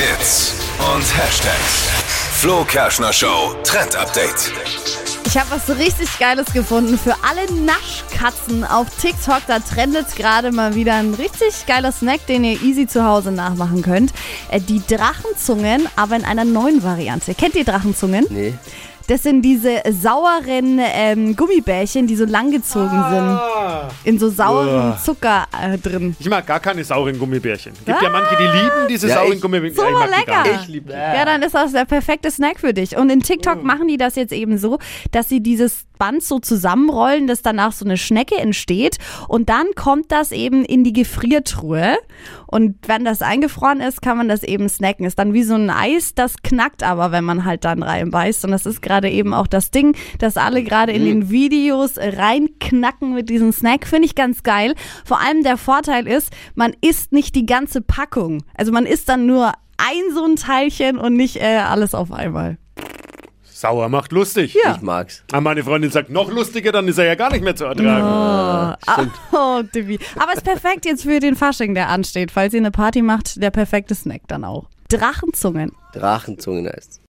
Hits und Hashtags. Flo Kerschner Show Trend Update. Ich habe was richtig Geiles gefunden für alle Naschkatzen auf TikTok. Da trendet gerade mal wieder ein richtig geiler Snack, den ihr easy zu Hause nachmachen könnt. Äh, Die Drachenzungen, aber in einer neuen Variante. Kennt ihr Drachenzungen? Nee. Das sind diese sauren ähm, Gummibärchen, die so langgezogen Ah. sind. In so sauren Uah. Zucker äh, drin. Ich mag gar keine sauren Gummibärchen. Gibt ja manche, die lieben diese Ja, sauren ich- Gummibärchen. Super ich lecker. Ich liebe Ja, dann ist das der perfekte Snack für dich. Und in TikTok machen die das jetzt eben so, dass sie dieses Band so zusammenrollen, dass danach so eine Schnecke entsteht. Und dann kommt das eben in die Gefriertruhe. Und wenn das eingefroren ist, kann man das eben snacken. Ist dann wie so ein Eis, das knackt aber, wenn man halt dann reinbeißt. Und das ist gerade eben auch das Ding, dass alle gerade in den Videos reinknacken mit diesem Snack. Finde ich ganz geil. Vor allem der Vorteil ist, man isst nicht die ganze Packung. Also man isst dann nur ein so ein Teilchen und nicht äh, alles auf einmal. Sauer macht lustig. Ja. Ich mag's. Aber meine Freundin sagt, noch lustiger, dann ist er ja gar nicht mehr zu ertragen. Oh, Divi. Aber ist perfekt jetzt für den Fasching, der ansteht. Falls ihr eine Party macht, der perfekte Snack dann auch. Drachenzungen. Drachenzungen heißt